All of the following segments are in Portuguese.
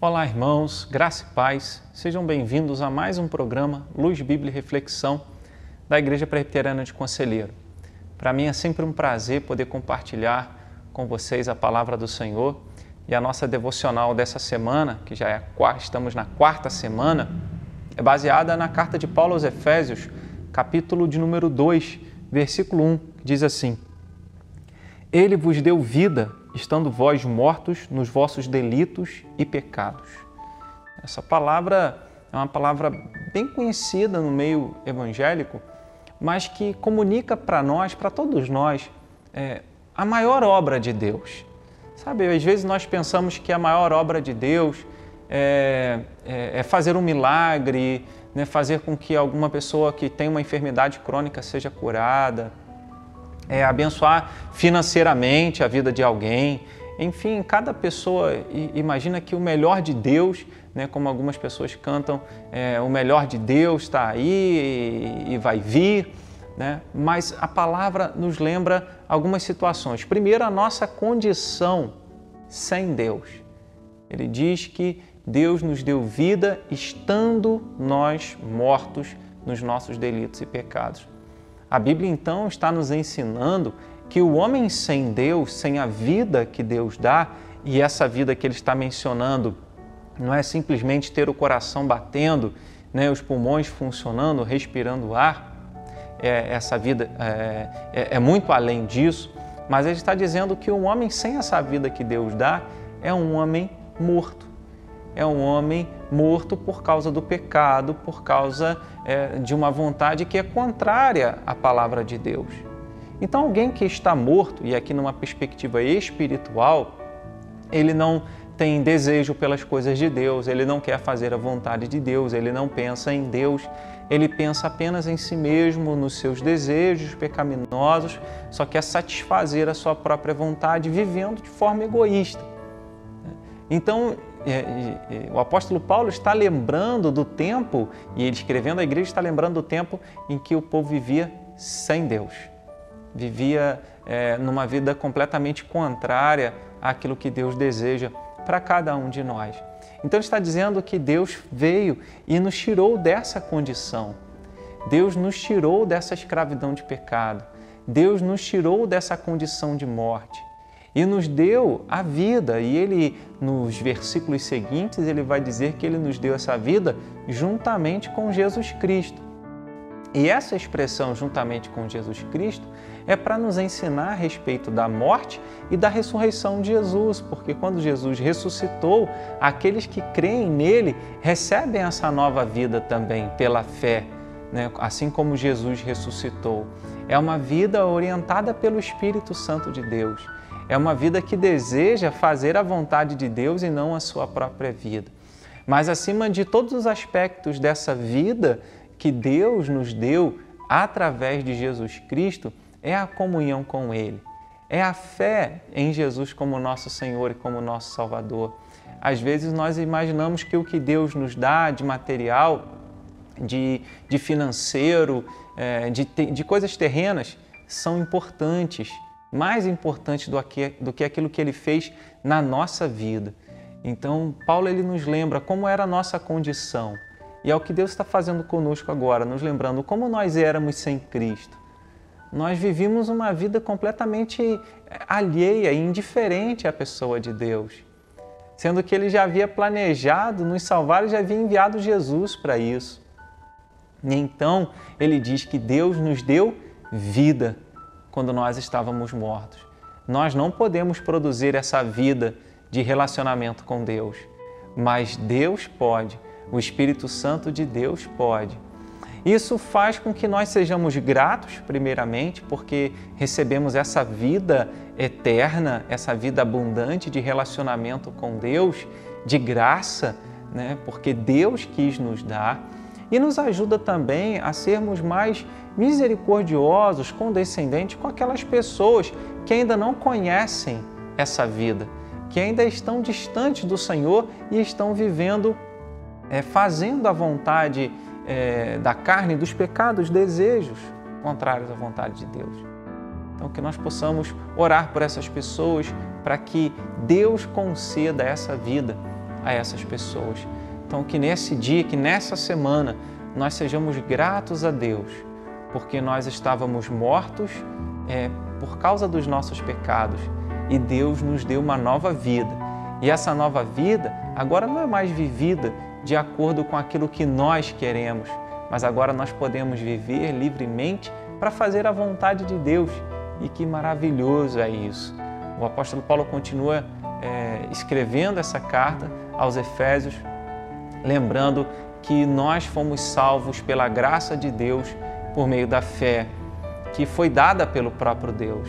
Olá, irmãos, graça e paz. Sejam bem-vindos a mais um programa Luz, Bíblia e Reflexão da Igreja Presbiteriana de Conselheiro. Para mim é sempre um prazer poder compartilhar com vocês a palavra do Senhor e a nossa devocional dessa semana, que já é estamos na quarta semana, é baseada na carta de Paulo aos Efésios, capítulo de número 2, versículo 1, que diz assim: Ele vos deu vida estando vós mortos nos vossos delitos e pecados. Essa palavra é uma palavra bem conhecida no meio evangélico, mas que comunica para nós, para todos nós, é, a maior obra de Deus. Sabe, às vezes nós pensamos que a maior obra de Deus é, é, é fazer um milagre, né, fazer com que alguma pessoa que tem uma enfermidade crônica seja curada, é, abençoar financeiramente a vida de alguém. Enfim, cada pessoa imagina que o melhor de Deus, né, como algumas pessoas cantam, é, o melhor de Deus está aí e, e vai vir. Né? Mas a palavra nos lembra algumas situações. Primeiro, a nossa condição sem Deus. Ele diz que Deus nos deu vida estando nós mortos nos nossos delitos e pecados. A Bíblia então está nos ensinando que o homem sem Deus, sem a vida que Deus dá, e essa vida que ele está mencionando não é simplesmente ter o coração batendo, né, os pulmões funcionando, respirando ar, é, essa vida é, é, é muito além disso, mas ele está dizendo que um homem sem essa vida que Deus dá é um homem morto é um homem morto por causa do pecado, por causa é, de uma vontade que é contrária à palavra de Deus. Então, alguém que está morto, e aqui numa perspectiva espiritual, ele não tem desejo pelas coisas de Deus, ele não quer fazer a vontade de Deus, ele não pensa em Deus, ele pensa apenas em si mesmo, nos seus desejos pecaminosos, só quer satisfazer a sua própria vontade, vivendo de forma egoísta. Então, o apóstolo Paulo está lembrando do tempo, e ele escrevendo a igreja está lembrando do tempo em que o povo vivia sem Deus, vivia é, numa vida completamente contrária àquilo que Deus deseja para cada um de nós. Então está dizendo que Deus veio e nos tirou dessa condição. Deus nos tirou dessa escravidão de pecado. Deus nos tirou dessa condição de morte e nos deu a vida. E ele, nos versículos seguintes, ele vai dizer que ele nos deu essa vida juntamente com Jesus Cristo. E essa expressão, juntamente com Jesus Cristo, é para nos ensinar a respeito da morte e da ressurreição de Jesus, porque quando Jesus ressuscitou, aqueles que creem nele recebem essa nova vida também pela fé, né? assim como Jesus ressuscitou. É uma vida orientada pelo Espírito Santo de Deus. É uma vida que deseja fazer a vontade de Deus e não a sua própria vida. Mas acima de todos os aspectos dessa vida que Deus nos deu através de Jesus Cristo, é a comunhão com Ele. É a fé em Jesus como nosso Senhor e como nosso Salvador. Às vezes nós imaginamos que o que Deus nos dá de material, de, de financeiro, é, de, de coisas terrenas, são importantes mais importante do que, do que aquilo que ele fez na nossa vida. Então, Paulo ele nos lembra como era a nossa condição. E é o que Deus está fazendo conosco agora, nos lembrando como nós éramos sem Cristo. Nós vivíamos uma vida completamente alheia e indiferente à pessoa de Deus, sendo que Ele já havia planejado nos salvar e já havia enviado Jesus para isso. E então ele diz que Deus nos deu vida quando nós estávamos mortos. Nós não podemos produzir essa vida de relacionamento com Deus, mas Deus pode, o Espírito Santo de Deus pode. Isso faz com que nós sejamos gratos, primeiramente, porque recebemos essa vida eterna, essa vida abundante de relacionamento com Deus, de graça, né? porque Deus quis nos dar e nos ajuda também a sermos mais misericordiosos, condescendentes com aquelas pessoas que ainda não conhecem essa vida, que ainda estão distantes do Senhor e estão vivendo, é, fazendo a vontade é, da carne, dos pecados, desejos contrários à vontade de Deus. Então, que nós possamos orar por essas pessoas para que Deus conceda essa vida a essas pessoas. Então, que nesse dia, que nessa semana, nós sejamos gratos a Deus, porque nós estávamos mortos é, por causa dos nossos pecados e Deus nos deu uma nova vida. E essa nova vida agora não é mais vivida de acordo com aquilo que nós queremos, mas agora nós podemos viver livremente para fazer a vontade de Deus. E que maravilhoso é isso! O apóstolo Paulo continua é, escrevendo essa carta aos Efésios, lembrando que nós fomos salvos pela graça de Deus por meio da fé que foi dada pelo próprio Deus.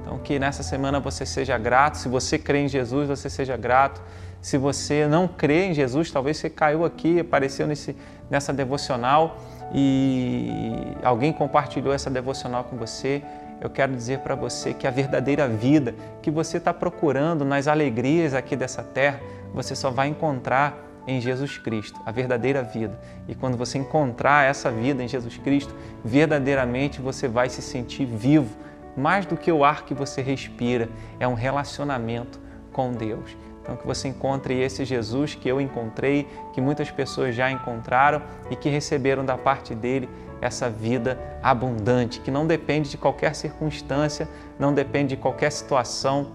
Então, que nessa semana você seja grato. Se você crê em Jesus, você seja grato. Se você não crê em Jesus, talvez você caiu aqui, apareceu nesse, nessa devocional e alguém compartilhou essa devocional com você. Eu quero dizer para você que a verdadeira vida que você está procurando nas alegrias aqui dessa terra, você só vai encontrar em Jesus Cristo, a verdadeira vida. E quando você encontrar essa vida em Jesus Cristo, verdadeiramente você vai se sentir vivo, mais do que o ar que você respira, é um relacionamento com Deus. Então, que você encontre esse Jesus que eu encontrei, que muitas pessoas já encontraram e que receberam da parte dele essa vida abundante, que não depende de qualquer circunstância, não depende de qualquer situação,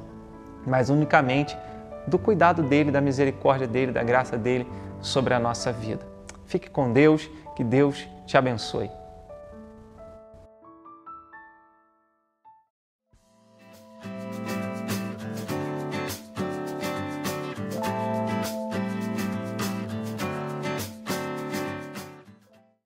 mas unicamente do cuidado dele, da misericórdia dele, da graça dele sobre a nossa vida. Fique com Deus, que Deus te abençoe.